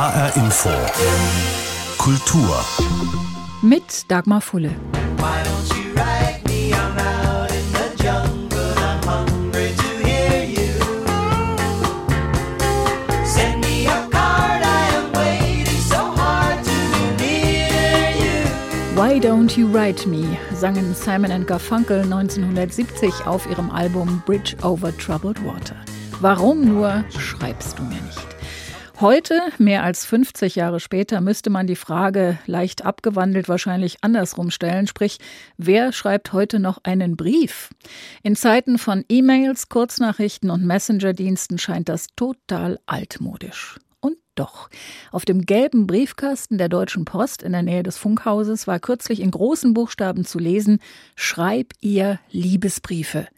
HR Info. Kultur. Mit Dagmar Fulle. Why Don't You Write Me sangen Simon and Garfunkel 1970 auf ihrem Album Bridge Over Troubled Water. Warum nur schreibst du mir nicht? Heute, mehr als 50 Jahre später, müsste man die Frage leicht abgewandelt wahrscheinlich andersrum stellen, sprich, wer schreibt heute noch einen Brief? In Zeiten von E-Mails, Kurznachrichten und Messenger-Diensten scheint das total altmodisch. Und doch, auf dem gelben Briefkasten der Deutschen Post in der Nähe des Funkhauses war kürzlich in großen Buchstaben zu lesen, Schreib ihr Liebesbriefe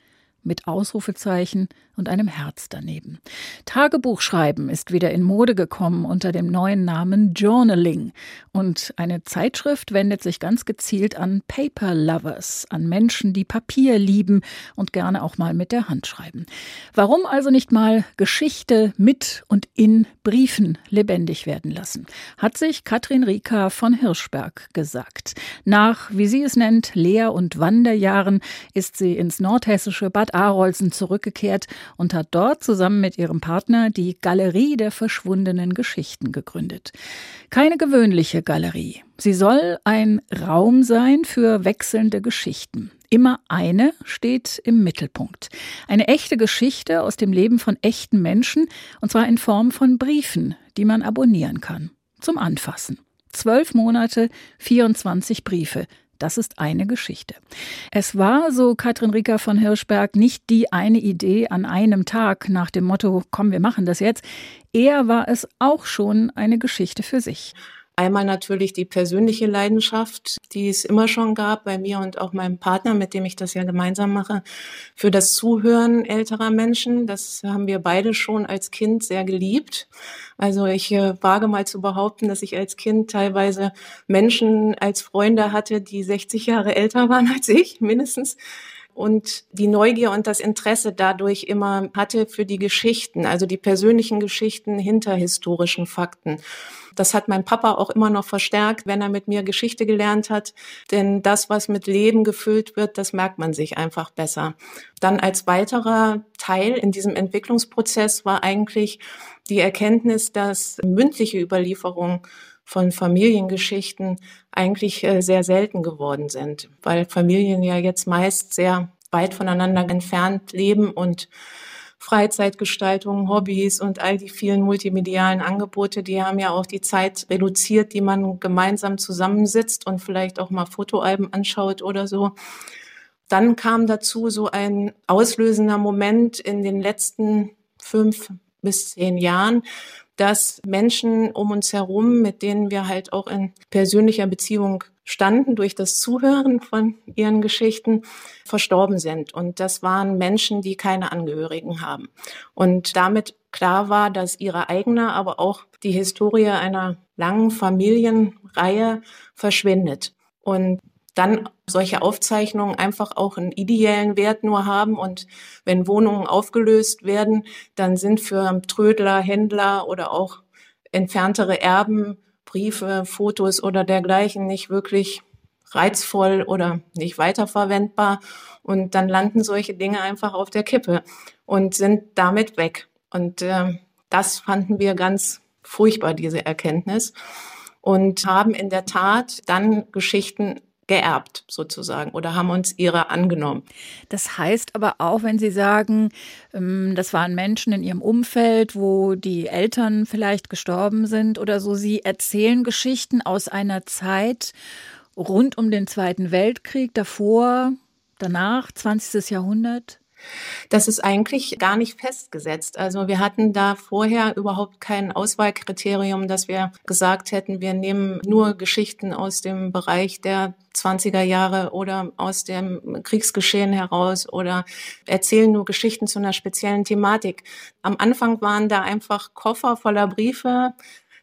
mit Ausrufezeichen und einem Herz daneben. Tagebuchschreiben ist wieder in Mode gekommen unter dem neuen Namen Journaling. Und eine Zeitschrift wendet sich ganz gezielt an Paper Lovers, an Menschen, die Papier lieben und gerne auch mal mit der Hand schreiben. Warum also nicht mal Geschichte mit und in Briefen lebendig werden lassen? Hat sich Katrin Rieker von Hirschberg gesagt. Nach, wie sie es nennt, Lehr- und Wanderjahren ist sie ins nordhessische Bad Arolsen zurückgekehrt und hat dort zusammen mit ihrem Partner die Galerie der verschwundenen Geschichten gegründet. Keine gewöhnliche Galerie. Sie soll ein Raum sein für wechselnde Geschichten. Immer eine steht im Mittelpunkt. Eine echte Geschichte aus dem Leben von echten Menschen, und zwar in Form von Briefen, die man abonnieren kann. Zum Anfassen. Zwölf Monate, 24 Briefe. Das ist eine Geschichte. Es war, so Katrin Rieker von Hirschberg, nicht die eine Idee an einem Tag nach dem Motto, komm, wir machen das jetzt. Eher war es auch schon eine Geschichte für sich. Einmal natürlich die persönliche Leidenschaft, die es immer schon gab bei mir und auch meinem Partner, mit dem ich das ja gemeinsam mache, für das Zuhören älterer Menschen. Das haben wir beide schon als Kind sehr geliebt. Also ich äh, wage mal zu behaupten, dass ich als Kind teilweise Menschen als Freunde hatte, die 60 Jahre älter waren als ich, mindestens und die Neugier und das Interesse dadurch immer hatte für die Geschichten, also die persönlichen Geschichten hinter historischen Fakten. Das hat mein Papa auch immer noch verstärkt, wenn er mit mir Geschichte gelernt hat. Denn das, was mit Leben gefüllt wird, das merkt man sich einfach besser. Dann als weiterer Teil in diesem Entwicklungsprozess war eigentlich die Erkenntnis, dass mündliche Überlieferung von Familiengeschichten eigentlich äh, sehr selten geworden sind, weil Familien ja jetzt meist sehr weit voneinander entfernt leben und Freizeitgestaltung, Hobbys und all die vielen multimedialen Angebote, die haben ja auch die Zeit reduziert, die man gemeinsam zusammensitzt und vielleicht auch mal Fotoalben anschaut oder so. Dann kam dazu so ein auslösender Moment in den letzten fünf bis zehn Jahren, dass Menschen um uns herum, mit denen wir halt auch in persönlicher Beziehung standen durch das Zuhören von ihren Geschichten, verstorben sind. Und das waren Menschen, die keine Angehörigen haben. Und damit klar war, dass ihre eigene, aber auch die Historie einer langen Familienreihe verschwindet. Und dann solche Aufzeichnungen einfach auch einen ideellen Wert nur haben. Und wenn Wohnungen aufgelöst werden, dann sind für Trödler, Händler oder auch entferntere Erben Briefe, Fotos oder dergleichen nicht wirklich reizvoll oder nicht weiterverwendbar. Und dann landen solche Dinge einfach auf der Kippe und sind damit weg. Und äh, das fanden wir ganz furchtbar, diese Erkenntnis. Und haben in der Tat dann Geschichten geerbt sozusagen oder haben uns ihre angenommen. Das heißt aber auch, wenn Sie sagen, ähm, das waren Menschen in Ihrem Umfeld, wo die Eltern vielleicht gestorben sind oder so, Sie erzählen Geschichten aus einer Zeit rund um den Zweiten Weltkrieg, davor, danach, 20. Jahrhundert? Das ist eigentlich gar nicht festgesetzt. Also wir hatten da vorher überhaupt kein Auswahlkriterium, dass wir gesagt hätten, wir nehmen nur Geschichten aus dem Bereich der 20er Jahre oder aus dem Kriegsgeschehen heraus oder erzählen nur Geschichten zu einer speziellen Thematik. Am Anfang waren da einfach Koffer voller Briefe,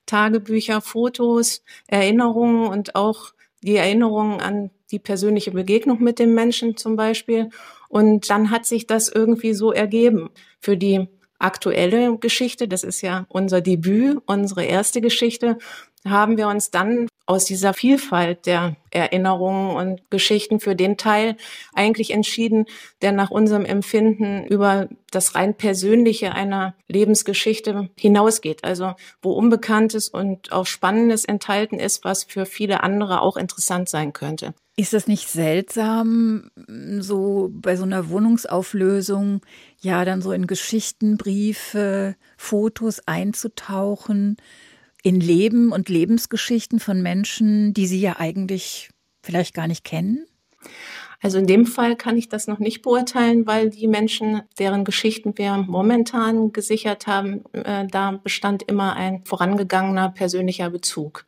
Tagebücher, Fotos, Erinnerungen und auch die Erinnerungen an die persönliche Begegnung mit dem Menschen zum Beispiel. Und dann hat sich das irgendwie so ergeben. Für die aktuelle Geschichte, das ist ja unser Debüt, unsere erste Geschichte, haben wir uns dann aus dieser Vielfalt der Erinnerungen und Geschichten für den Teil eigentlich entschieden, der nach unserem Empfinden über das rein Persönliche einer Lebensgeschichte hinausgeht. Also wo Unbekanntes und auch Spannendes enthalten ist, was für viele andere auch interessant sein könnte. Ist das nicht seltsam, so bei so einer Wohnungsauflösung, ja, dann so in Geschichtenbriefe, Fotos einzutauchen? In Leben und Lebensgeschichten von Menschen, die Sie ja eigentlich vielleicht gar nicht kennen? Also in dem Fall kann ich das noch nicht beurteilen, weil die Menschen, deren Geschichten wir momentan gesichert haben, äh, da bestand immer ein vorangegangener persönlicher Bezug.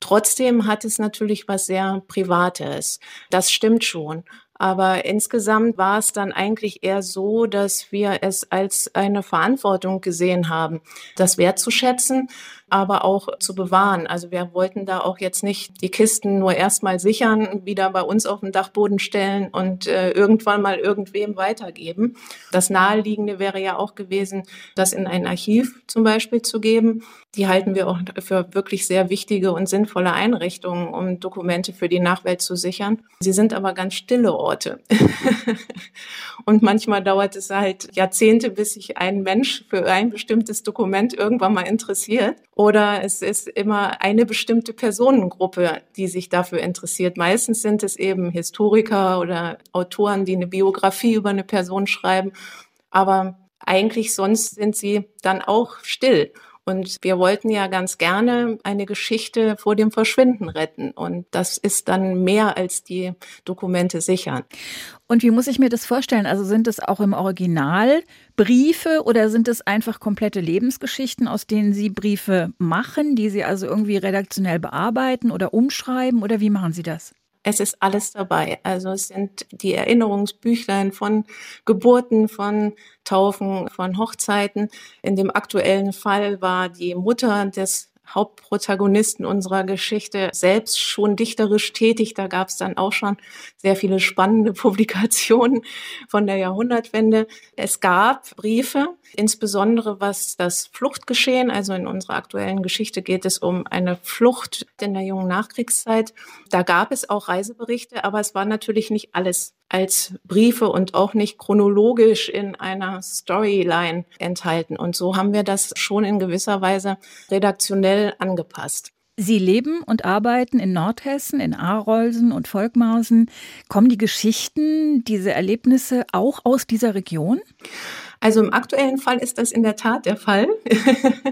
Trotzdem hat es natürlich was sehr Privates. Das stimmt schon. Aber insgesamt war es dann eigentlich eher so, dass wir es als eine Verantwortung gesehen haben, das wertzuschätzen, aber auch zu bewahren. Also wir wollten da auch jetzt nicht die Kisten nur erstmal sichern, wieder bei uns auf den Dachboden stellen und äh, irgendwann mal irgendwem weitergeben. Das Naheliegende wäre ja auch gewesen, das in ein Archiv zum Beispiel zu geben. Die halten wir auch für wirklich sehr wichtige und sinnvolle Einrichtungen, um Dokumente für die Nachwelt zu sichern. Sie sind aber ganz stille Orte. und manchmal dauert es halt Jahrzehnte, bis sich ein Mensch für ein bestimmtes Dokument irgendwann mal interessiert. Oder es ist immer eine bestimmte Personengruppe, die sich dafür interessiert. Meistens sind es eben Historiker oder Autoren, die eine Biografie über eine Person schreiben. Aber eigentlich sonst sind sie dann auch still. Und wir wollten ja ganz gerne eine Geschichte vor dem Verschwinden retten. Und das ist dann mehr als die Dokumente sichern. Und wie muss ich mir das vorstellen? Also sind es auch im Original Briefe oder sind es einfach komplette Lebensgeschichten, aus denen Sie Briefe machen, die Sie also irgendwie redaktionell bearbeiten oder umschreiben? Oder wie machen Sie das? Es ist alles dabei. Also es sind die Erinnerungsbüchlein von Geburten, von Taufen, von Hochzeiten. In dem aktuellen Fall war die Mutter des Hauptprotagonisten unserer Geschichte selbst schon dichterisch tätig. Da gab es dann auch schon sehr viele spannende Publikationen von der Jahrhundertwende. Es gab Briefe, insbesondere was das Fluchtgeschehen, also in unserer aktuellen Geschichte geht es um eine Flucht in der jungen Nachkriegszeit. Da gab es auch Reiseberichte, aber es war natürlich nicht alles als Briefe und auch nicht chronologisch in einer Storyline enthalten. Und so haben wir das schon in gewisser Weise redaktionell angepasst. Sie leben und arbeiten in Nordhessen, in Arolsen und Volkmarsen. Kommen die Geschichten, diese Erlebnisse auch aus dieser Region? Also im aktuellen Fall ist das in der Tat der Fall.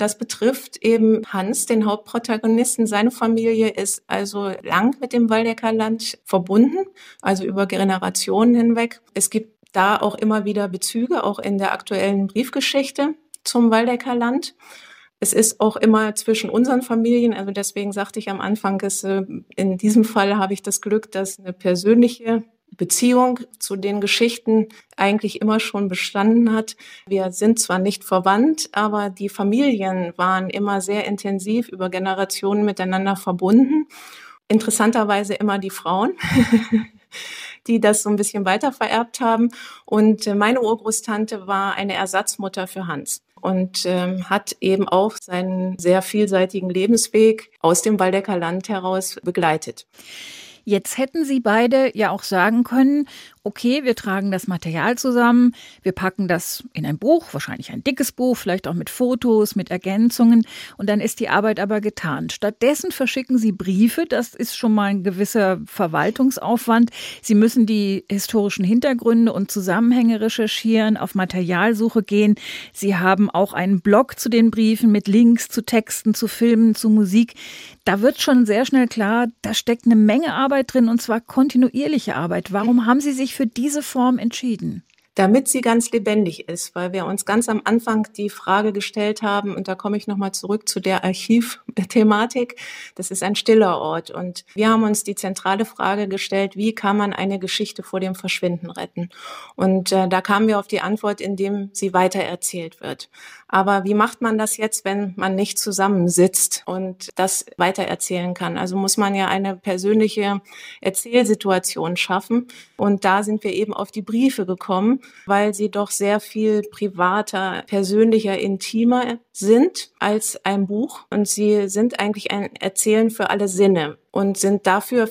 Das betrifft eben Hans, den Hauptprotagonisten. Seine Familie ist also lang mit dem Waldecker Land verbunden, also über Generationen hinweg. Es gibt da auch immer wieder Bezüge, auch in der aktuellen Briefgeschichte zum Waldecker Land. Es ist auch immer zwischen unseren Familien, also deswegen sagte ich am Anfang, dass, äh, in diesem Fall habe ich das Glück, dass eine persönliche Beziehung zu den Geschichten eigentlich immer schon bestanden hat. Wir sind zwar nicht verwandt, aber die Familien waren immer sehr intensiv über Generationen miteinander verbunden. Interessanterweise immer die Frauen. die das so ein bisschen weiter vererbt haben. Und äh, meine Urgroßtante war eine Ersatzmutter für Hans und ähm, hat eben auch seinen sehr vielseitigen Lebensweg aus dem Waldecker Land heraus begleitet. Jetzt hätten Sie beide ja auch sagen können, okay, wir tragen das Material zusammen, wir packen das in ein Buch, wahrscheinlich ein dickes Buch, vielleicht auch mit Fotos, mit Ergänzungen und dann ist die Arbeit aber getan. Stattdessen verschicken Sie Briefe, das ist schon mal ein gewisser Verwaltungsaufwand. Sie müssen die historischen Hintergründe und Zusammenhänge recherchieren, auf Materialsuche gehen. Sie haben auch einen Blog zu den Briefen mit Links zu Texten, zu Filmen, zu Musik. Da wird schon sehr schnell klar, da steckt eine Menge Arbeit drin und zwar kontinuierliche Arbeit. Warum haben Sie sich sich für diese Form entschieden? Damit sie ganz lebendig ist, weil wir uns ganz am Anfang die Frage gestellt haben, und da komme ich nochmal zurück zu der Archiv Thematik. Das ist ein stiller Ort. Und wir haben uns die zentrale Frage gestellt, wie kann man eine Geschichte vor dem Verschwinden retten? Und äh, da kamen wir auf die Antwort, indem sie weitererzählt wird. Aber wie macht man das jetzt, wenn man nicht zusammensitzt und das weitererzählen kann? Also muss man ja eine persönliche Erzählsituation schaffen. Und da sind wir eben auf die Briefe gekommen, weil sie doch sehr viel privater, persönlicher, intimer sind als ein Buch. Und sie sind eigentlich ein Erzählen für alle Sinne und sind dafür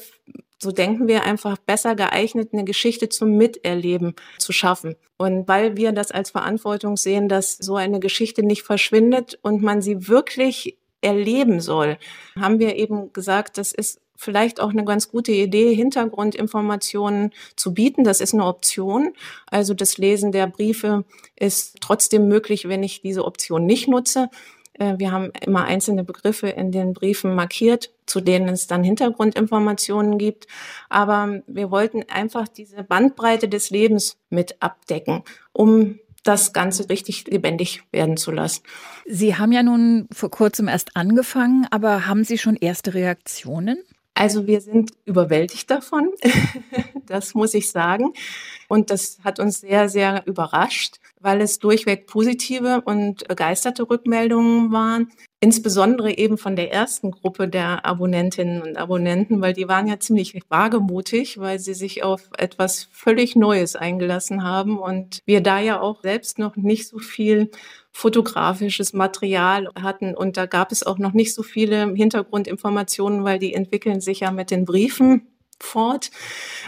so denken wir einfach besser geeignet, eine Geschichte zum Miterleben zu schaffen. Und weil wir das als Verantwortung sehen, dass so eine Geschichte nicht verschwindet und man sie wirklich erleben soll, haben wir eben gesagt, das ist vielleicht auch eine ganz gute Idee, Hintergrundinformationen zu bieten. Das ist eine Option. Also das Lesen der Briefe ist trotzdem möglich, wenn ich diese Option nicht nutze. Äh, wir haben immer einzelne Begriffe in den Briefen markiert, zu denen es dann Hintergrundinformationen gibt. Aber wir wollten einfach diese Bandbreite des Lebens mit abdecken, um das Ganze richtig lebendig werden zu lassen. Sie haben ja nun vor kurzem erst angefangen, aber haben Sie schon erste Reaktionen? Also wir sind überwältigt davon, das muss ich sagen. Und das hat uns sehr, sehr überrascht, weil es durchweg positive und begeisterte Rückmeldungen waren. Insbesondere eben von der ersten Gruppe der Abonnentinnen und Abonnenten, weil die waren ja ziemlich wagemutig, weil sie sich auf etwas völlig Neues eingelassen haben und wir da ja auch selbst noch nicht so viel fotografisches Material hatten. Und da gab es auch noch nicht so viele Hintergrundinformationen, weil die entwickeln sich ja mit den Briefen fort.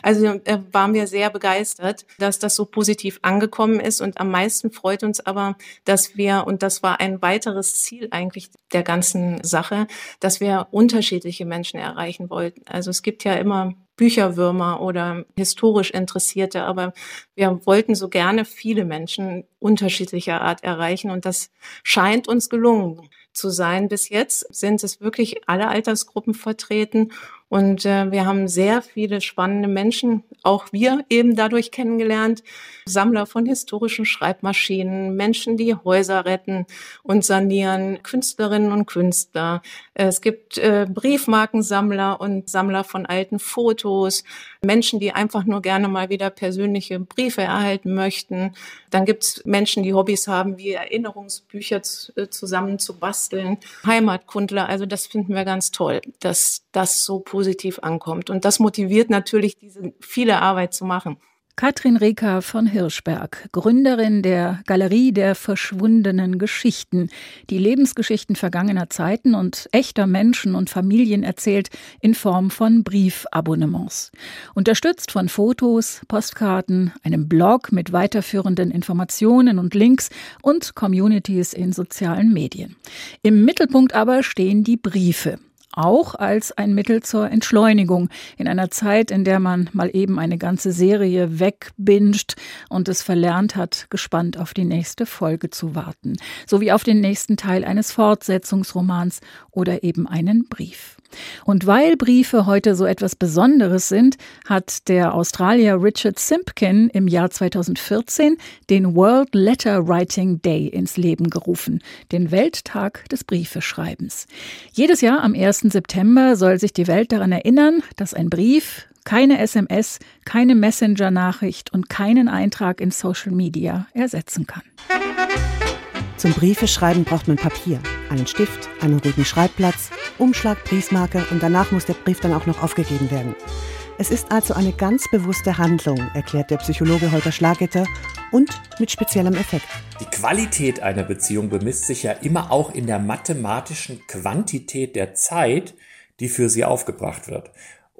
Also äh, waren wir sehr begeistert, dass das so positiv angekommen ist. Und am meisten freut uns aber, dass wir, und das war ein weiteres Ziel eigentlich der ganzen Sache, dass wir unterschiedliche Menschen erreichen wollten. Also es gibt ja immer Bücherwürmer oder historisch Interessierte, aber wir wollten so gerne viele Menschen unterschiedlicher Art erreichen und das scheint uns gelungen zu sein. Bis jetzt sind es wirklich alle Altersgruppen vertreten und äh, wir haben sehr viele spannende Menschen, auch wir eben dadurch kennengelernt. Sammler von historischen Schreibmaschinen, Menschen, die Häuser retten und sanieren, Künstlerinnen und Künstler. Es gibt äh, Briefmarkensammler und Sammler von alten Fotos, Menschen, die einfach nur gerne mal wieder persönliche Briefe erhalten möchten. Dann gibt es Menschen, die Hobbys haben, wie Erinnerungsbücher äh, zusammen zu basteln, Heimatkundler. Also das finden wir ganz toll, dass das so positiv positiv ankommt. Und das motiviert natürlich, diese viele Arbeit zu machen. Katrin Reker von Hirschberg, Gründerin der Galerie der verschwundenen Geschichten, die Lebensgeschichten vergangener Zeiten und echter Menschen und Familien erzählt in Form von Briefabonnements. Unterstützt von Fotos, Postkarten, einem Blog mit weiterführenden Informationen und Links und Communities in sozialen Medien. Im Mittelpunkt aber stehen die Briefe auch als ein Mittel zur Entschleunigung in einer Zeit, in der man mal eben eine ganze Serie wegbinscht und es verlernt hat, gespannt auf die nächste Folge zu warten, sowie auf den nächsten Teil eines Fortsetzungsromans oder eben einen Brief. Und weil Briefe heute so etwas Besonderes sind, hat der Australier Richard Simpkin im Jahr 2014 den World Letter Writing Day ins Leben gerufen, den Welttag des Briefeschreibens. Jedes Jahr am 1. September soll sich die Welt daran erinnern, dass ein Brief keine SMS, keine Messenger-Nachricht und keinen Eintrag in Social Media ersetzen kann. Zum Briefeschreiben braucht man Papier, einen Stift, einen ruhigen Schreibplatz, Umschlag, Briefmarke und danach muss der Brief dann auch noch aufgegeben werden. Es ist also eine ganz bewusste Handlung, erklärt der Psychologe Holger Schlagetter und mit speziellem Effekt. Die Qualität einer Beziehung bemisst sich ja immer auch in der mathematischen Quantität der Zeit, die für sie aufgebracht wird.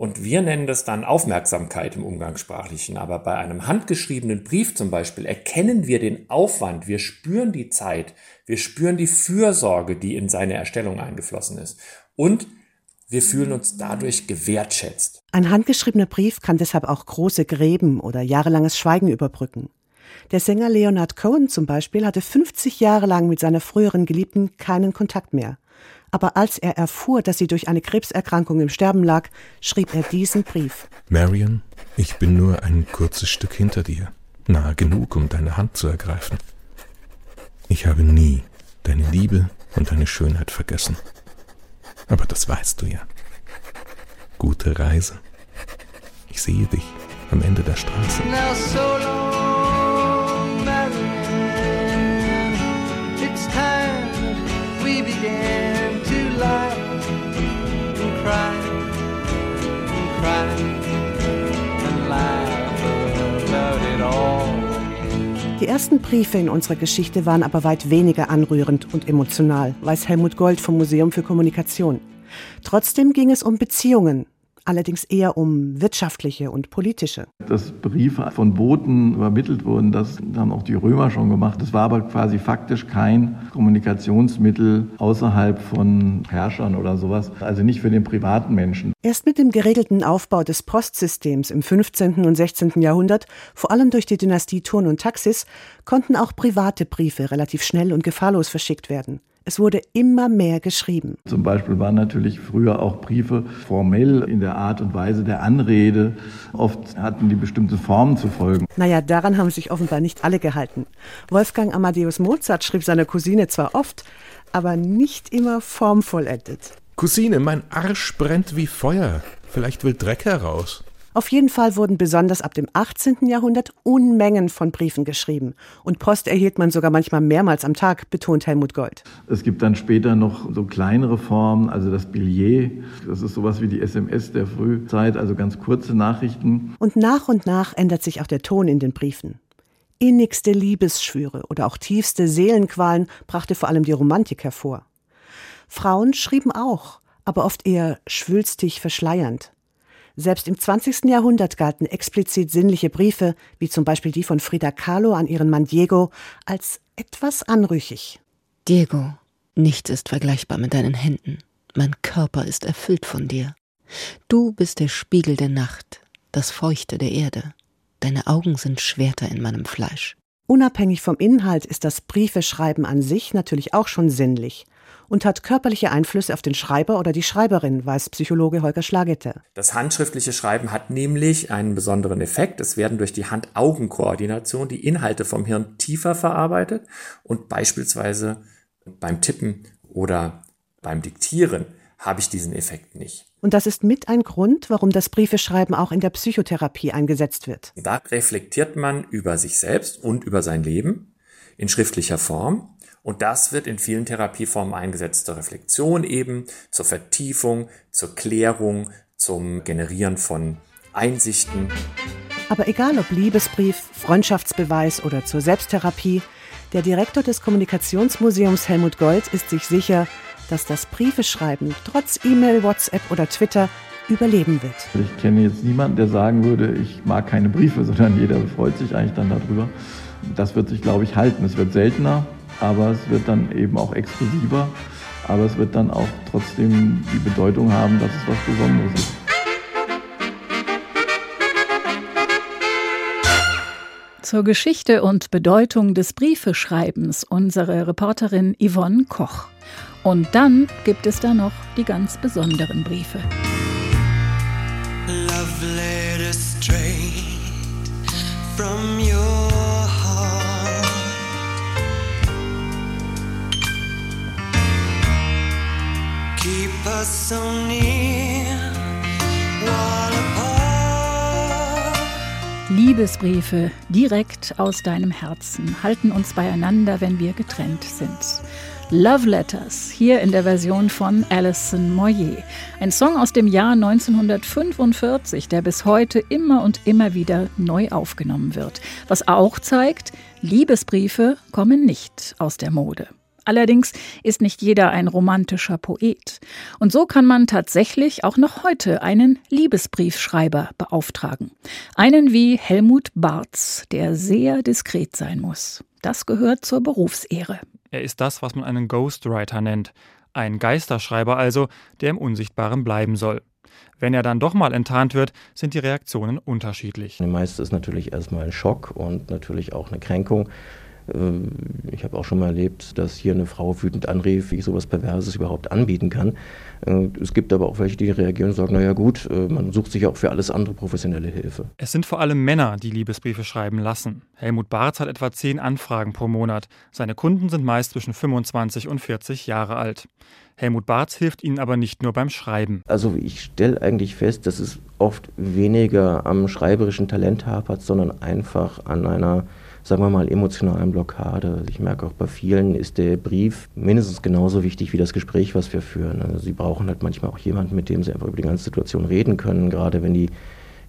Und wir nennen das dann Aufmerksamkeit im Umgangssprachlichen. Aber bei einem handgeschriebenen Brief zum Beispiel erkennen wir den Aufwand, wir spüren die Zeit, wir spüren die Fürsorge, die in seine Erstellung eingeflossen ist. Und wir fühlen uns dadurch gewertschätzt. Ein handgeschriebener Brief kann deshalb auch große Gräben oder jahrelanges Schweigen überbrücken. Der Sänger Leonard Cohen zum Beispiel hatte 50 Jahre lang mit seiner früheren Geliebten keinen Kontakt mehr. Aber als er erfuhr, dass sie durch eine Krebserkrankung im Sterben lag, schrieb er diesen Brief. Marion, ich bin nur ein kurzes Stück hinter dir, nahe genug, um deine Hand zu ergreifen. Ich habe nie deine Liebe und deine Schönheit vergessen. Aber das weißt du ja. Gute Reise. Ich sehe dich am Ende der Straße. Die ersten Briefe in unserer Geschichte waren aber weit weniger anrührend und emotional, weiß Helmut Gold vom Museum für Kommunikation. Trotzdem ging es um Beziehungen, allerdings eher um wirtschaftliche und politische. Dass Briefe von Booten übermittelt wurden, das haben auch die Römer schon gemacht. Das war aber quasi faktisch kein Kommunikationsmittel außerhalb von Herrschern oder sowas, also nicht für den privaten Menschen. Erst mit dem geregelten Aufbau des Postsystems im 15. und 16. Jahrhundert, vor allem durch die Dynastie Thurn und Taxis, konnten auch private Briefe relativ schnell und gefahrlos verschickt werden. Es wurde immer mehr geschrieben. Zum Beispiel waren natürlich früher auch Briefe formell in der Art und Weise der Anrede. Oft hatten die bestimmte Formen zu folgen. Naja, daran haben sich offenbar nicht alle gehalten. Wolfgang Amadeus Mozart schrieb seiner Cousine zwar oft, aber nicht immer formvollendet. Cousine, mein Arsch brennt wie Feuer. Vielleicht will Dreck heraus. Auf jeden Fall wurden besonders ab dem 18. Jahrhundert Unmengen von Briefen geschrieben. Und Post erhielt man sogar manchmal mehrmals am Tag, betont Helmut Gold. Es gibt dann später noch so kleinere Formen, also das Billet. Das ist sowas wie die SMS der Frühzeit, also ganz kurze Nachrichten. Und nach und nach ändert sich auch der Ton in den Briefen. Innigste Liebesschwüre oder auch tiefste Seelenqualen brachte vor allem die Romantik hervor. Frauen schrieben auch, aber oft eher schwülstig verschleiernd. Selbst im 20. Jahrhundert galten explizit sinnliche Briefe, wie zum Beispiel die von Frida Kahlo an ihren Mann Diego, als etwas anrüchig. Diego, nichts ist vergleichbar mit deinen Händen. Mein Körper ist erfüllt von dir. Du bist der Spiegel der Nacht, das Feuchte der Erde. Deine Augen sind Schwerter in meinem Fleisch. Unabhängig vom Inhalt ist das Briefeschreiben an sich natürlich auch schon sinnlich und hat körperliche Einflüsse auf den Schreiber oder die Schreiberin, weiß Psychologe Holger Schlagette. Das handschriftliche Schreiben hat nämlich einen besonderen Effekt. Es werden durch die Hand-Augen-Koordination die Inhalte vom Hirn tiefer verarbeitet und beispielsweise beim Tippen oder beim Diktieren habe ich diesen Effekt nicht. Und das ist mit ein Grund, warum das Briefeschreiben auch in der Psychotherapie eingesetzt wird. Da reflektiert man über sich selbst und über sein Leben in schriftlicher Form und das wird in vielen Therapieformen eingesetzt zur Reflexion eben, zur Vertiefung, zur Klärung, zum Generieren von Einsichten. Aber egal ob Liebesbrief, Freundschaftsbeweis oder zur Selbsttherapie, der Direktor des Kommunikationsmuseums Helmut Gold ist sich sicher, dass das Briefeschreiben trotz E-Mail, WhatsApp oder Twitter überleben wird. Ich kenne jetzt niemanden, der sagen würde, ich mag keine Briefe, sondern jeder freut sich eigentlich dann darüber. Das wird sich, glaube ich, halten. Es wird seltener, aber es wird dann eben auch exklusiver, aber es wird dann auch trotzdem die Bedeutung haben, dass es was Besonderes ist. Zur Geschichte und Bedeutung des Briefeschreibens unsere Reporterin Yvonne Koch. Und dann gibt es da noch die ganz besonderen Briefe. Love letter straight from your Liebesbriefe direkt aus deinem Herzen halten uns beieinander, wenn wir getrennt sind. Love Letters, hier in der Version von Alison Moyer. Ein Song aus dem Jahr 1945, der bis heute immer und immer wieder neu aufgenommen wird. Was auch zeigt, Liebesbriefe kommen nicht aus der Mode. Allerdings ist nicht jeder ein romantischer Poet. Und so kann man tatsächlich auch noch heute einen Liebesbriefschreiber beauftragen. Einen wie Helmut Barz, der sehr diskret sein muss. Das gehört zur Berufsehre. Er ist das, was man einen Ghostwriter nennt. Ein Geisterschreiber also, der im Unsichtbaren bleiben soll. Wenn er dann doch mal enttarnt wird, sind die Reaktionen unterschiedlich. Die meiste ist natürlich erstmal ein Schock und natürlich auch eine Kränkung ich habe auch schon mal erlebt, dass hier eine Frau wütend anrief, wie ich sowas Perverses überhaupt anbieten kann. Äh, es gibt aber auch welche, die reagieren und sagen, naja gut, äh, man sucht sich auch für alles andere professionelle Hilfe. Es sind vor allem Männer, die Liebesbriefe schreiben lassen. Helmut Barz hat etwa zehn Anfragen pro Monat. Seine Kunden sind meist zwischen 25 und 40 Jahre alt. Helmut Barz hilft ihnen aber nicht nur beim Schreiben. Also ich stelle eigentlich fest, dass es oft weniger am schreiberischen Talent hapert, sondern einfach an einer sagen wir mal, emotionalen Blockade. Ich merke auch bei vielen ist der Brief mindestens genauso wichtig wie das Gespräch, was wir führen. Also sie brauchen halt manchmal auch jemanden, mit dem sie einfach über die ganze Situation reden können, gerade wenn die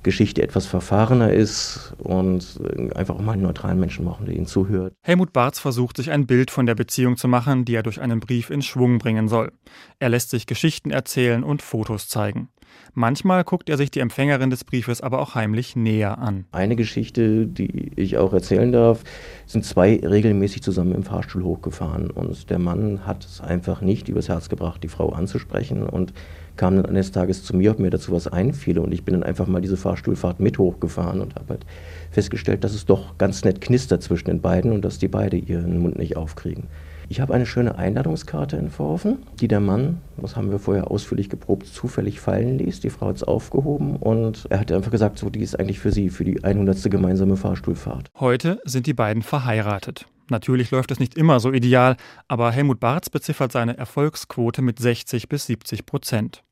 Geschichte etwas verfahrener ist und einfach auch mal einen neutralen Menschen machen, der ihnen zuhört. Helmut Barz versucht sich ein Bild von der Beziehung zu machen, die er durch einen Brief in Schwung bringen soll. Er lässt sich Geschichten erzählen und Fotos zeigen. Manchmal guckt er sich die Empfängerin des Briefes aber auch heimlich näher an. Eine Geschichte, die ich auch erzählen darf, sind zwei regelmäßig zusammen im Fahrstuhl hochgefahren und der Mann hat es einfach nicht übers Herz gebracht, die Frau anzusprechen und kam dann eines Tages zu mir, ob mir dazu was einfiel und ich bin dann einfach mal diese Fahrstuhlfahrt mit hochgefahren und habe halt festgestellt, dass es doch ganz nett knistert zwischen den beiden und dass die beide ihren Mund nicht aufkriegen. Ich habe eine schöne Einladungskarte entworfen, die der Mann, das haben wir vorher ausführlich geprobt, zufällig fallen ließ. Die Frau hat es aufgehoben und er hat einfach gesagt, so, die ist eigentlich für sie, für die 100. gemeinsame Fahrstuhlfahrt. Heute sind die beiden verheiratet. Natürlich läuft es nicht immer so ideal, aber Helmut Barz beziffert seine Erfolgsquote mit 60 bis 70 Prozent.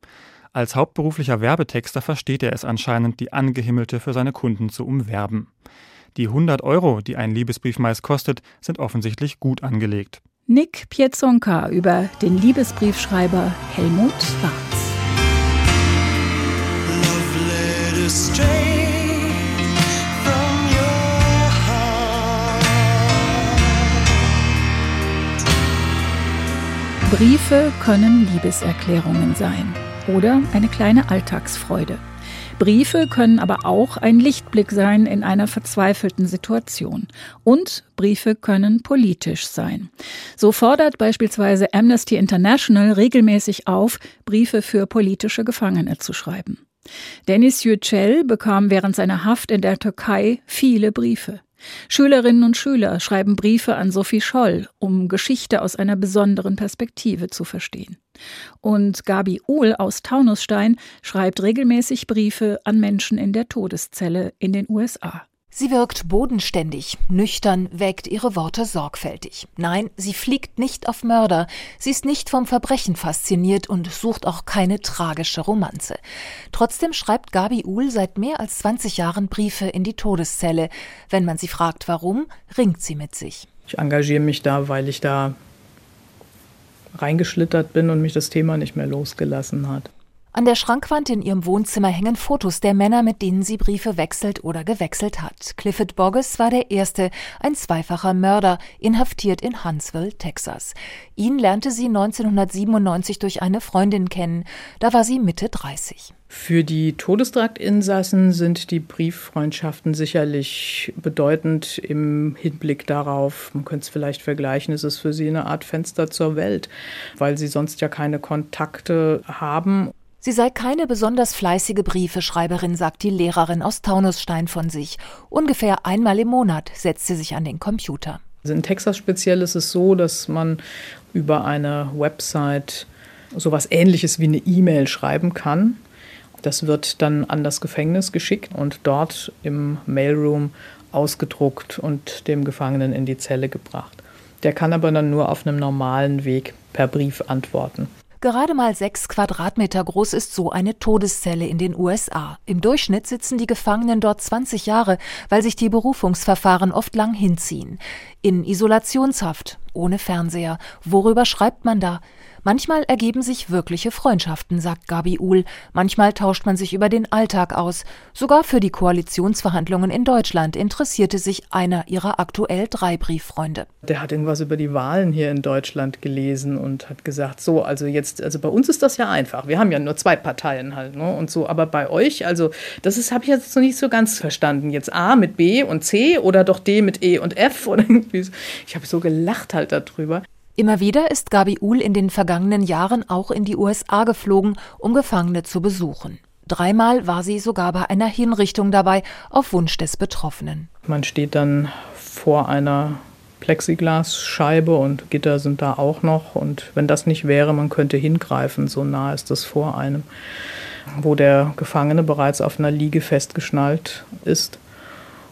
Als hauptberuflicher Werbetexter versteht er es anscheinend, die Angehimmelte für seine Kunden zu umwerben. Die 100 Euro, die ein Liebesbrief meist kostet, sind offensichtlich gut angelegt. Nick Piezonka über den Liebesbriefschreiber Helmut Barz. Briefe können Liebeserklärungen sein oder eine kleine Alltagsfreude. Briefe können aber auch ein Lichtblick sein in einer verzweifelten Situation. Und Briefe können politisch sein. So fordert beispielsweise Amnesty International regelmäßig auf, Briefe für politische Gefangene zu schreiben. Denis Yücel bekam während seiner Haft in der Türkei viele Briefe. Schülerinnen und Schüler schreiben Briefe an Sophie Scholl, um Geschichte aus einer besonderen Perspektive zu verstehen. Und Gabi Uhl aus Taunusstein schreibt regelmäßig Briefe an Menschen in der Todeszelle in den USA. Sie wirkt bodenständig, nüchtern, wägt ihre Worte sorgfältig. Nein, sie fliegt nicht auf Mörder, sie ist nicht vom Verbrechen fasziniert und sucht auch keine tragische Romanze. Trotzdem schreibt Gabi Uhl seit mehr als 20 Jahren Briefe in die Todeszelle. Wenn man sie fragt, warum, ringt sie mit sich. Ich engagiere mich da, weil ich da reingeschlittert bin und mich das Thema nicht mehr losgelassen hat. An der Schrankwand in ihrem Wohnzimmer hängen Fotos der Männer, mit denen sie Briefe wechselt oder gewechselt hat. Clifford Bogges war der erste, ein zweifacher Mörder, inhaftiert in Huntsville, Texas. Ihn lernte sie 1997 durch eine Freundin kennen. Da war sie Mitte 30. Für die Todestraktinsassen sind die Brieffreundschaften sicherlich bedeutend im Hinblick darauf, man könnte es vielleicht vergleichen, ist es für sie eine Art Fenster zur Welt, weil sie sonst ja keine Kontakte haben Sie sei keine besonders fleißige Briefeschreiberin, sagt die Lehrerin aus Taunusstein von sich. Ungefähr einmal im Monat setzt sie sich an den Computer. Also in Texas speziell ist es so, dass man über eine Website sowas ähnliches wie eine E-Mail schreiben kann. Das wird dann an das Gefängnis geschickt und dort im Mailroom ausgedruckt und dem Gefangenen in die Zelle gebracht. Der kann aber dann nur auf einem normalen Weg per Brief antworten. Gerade mal sechs Quadratmeter groß ist so eine Todeszelle in den USA. Im Durchschnitt sitzen die Gefangenen dort 20 Jahre, weil sich die Berufungsverfahren oft lang hinziehen. In Isolationshaft, ohne Fernseher. Worüber schreibt man da? Manchmal ergeben sich wirkliche Freundschaften, sagt Gabi Uhl. Manchmal tauscht man sich über den Alltag aus. Sogar für die Koalitionsverhandlungen in Deutschland interessierte sich einer ihrer aktuell drei Brieffreunde. Der hat irgendwas über die Wahlen hier in Deutschland gelesen und hat gesagt, so, also jetzt, also bei uns ist das ja einfach. Wir haben ja nur zwei Parteien halt, ne? Und so, aber bei euch, also das ist, habe ich jetzt noch nicht so ganz verstanden. Jetzt A mit B und C oder doch D mit E und F oder irgendwie. Ich habe so gelacht halt darüber. Immer wieder ist Gabi Uhl in den vergangenen Jahren auch in die USA geflogen, um Gefangene zu besuchen. Dreimal war sie sogar bei einer Hinrichtung dabei, auf Wunsch des Betroffenen. Man steht dann vor einer Plexiglasscheibe und Gitter sind da auch noch. Und wenn das nicht wäre, man könnte hingreifen, so nah ist das vor einem, wo der Gefangene bereits auf einer Liege festgeschnallt ist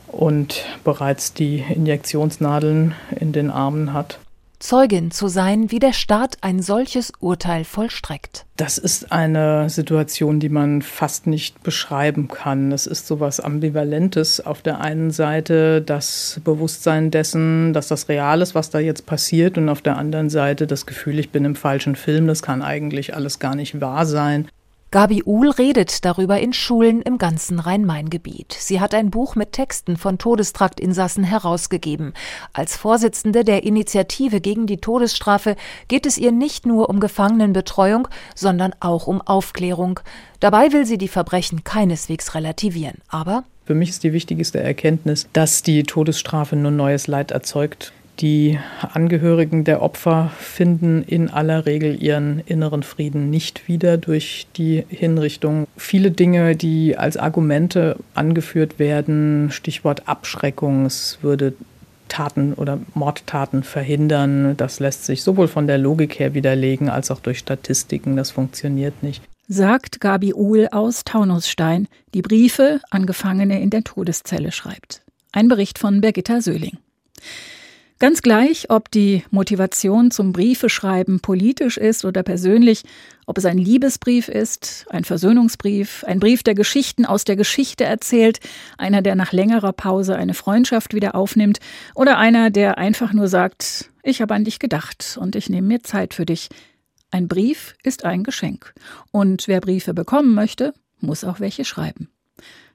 und bereits die Injektionsnadeln in den Armen hat. Zeugin zu sein, wie der Staat ein solches Urteil vollstreckt. Das ist eine Situation, die man fast nicht beschreiben kann. Es ist so was Ambivalentes. Auf der einen Seite das Bewusstsein dessen, dass das real ist, was da jetzt passiert, und auf der anderen Seite das Gefühl, ich bin im falschen Film, das kann eigentlich alles gar nicht wahr sein. Gabi Uhl redet darüber in Schulen im ganzen Rhein-Main-Gebiet. Sie hat ein Buch mit Texten von Todestraktinsassen herausgegeben. Als Vorsitzende der Initiative gegen die Todesstrafe geht es ihr nicht nur um Gefangenenbetreuung, sondern auch um Aufklärung. Dabei will sie die Verbrechen keineswegs relativieren. Aber für mich ist die wichtigste Erkenntnis, dass die Todesstrafe nur neues Leid erzeugt die Angehörigen der Opfer finden in aller Regel ihren inneren Frieden nicht wieder durch die Hinrichtung. Viele Dinge, die als Argumente angeführt werden, Stichwort Abschreckung, es würde Taten oder Mordtaten verhindern, das lässt sich sowohl von der Logik her widerlegen als auch durch Statistiken, das funktioniert nicht. Sagt Gabi Uhl aus Taunusstein, die Briefe an Gefangene in der Todeszelle schreibt. Ein Bericht von Birgitta Söhling. Ganz gleich, ob die Motivation zum Briefeschreiben politisch ist oder persönlich, ob es ein Liebesbrief ist, ein Versöhnungsbrief, ein Brief, der Geschichten aus der Geschichte erzählt, einer, der nach längerer Pause eine Freundschaft wieder aufnimmt oder einer, der einfach nur sagt, ich habe an dich gedacht und ich nehme mir Zeit für dich. Ein Brief ist ein Geschenk. Und wer Briefe bekommen möchte, muss auch welche schreiben.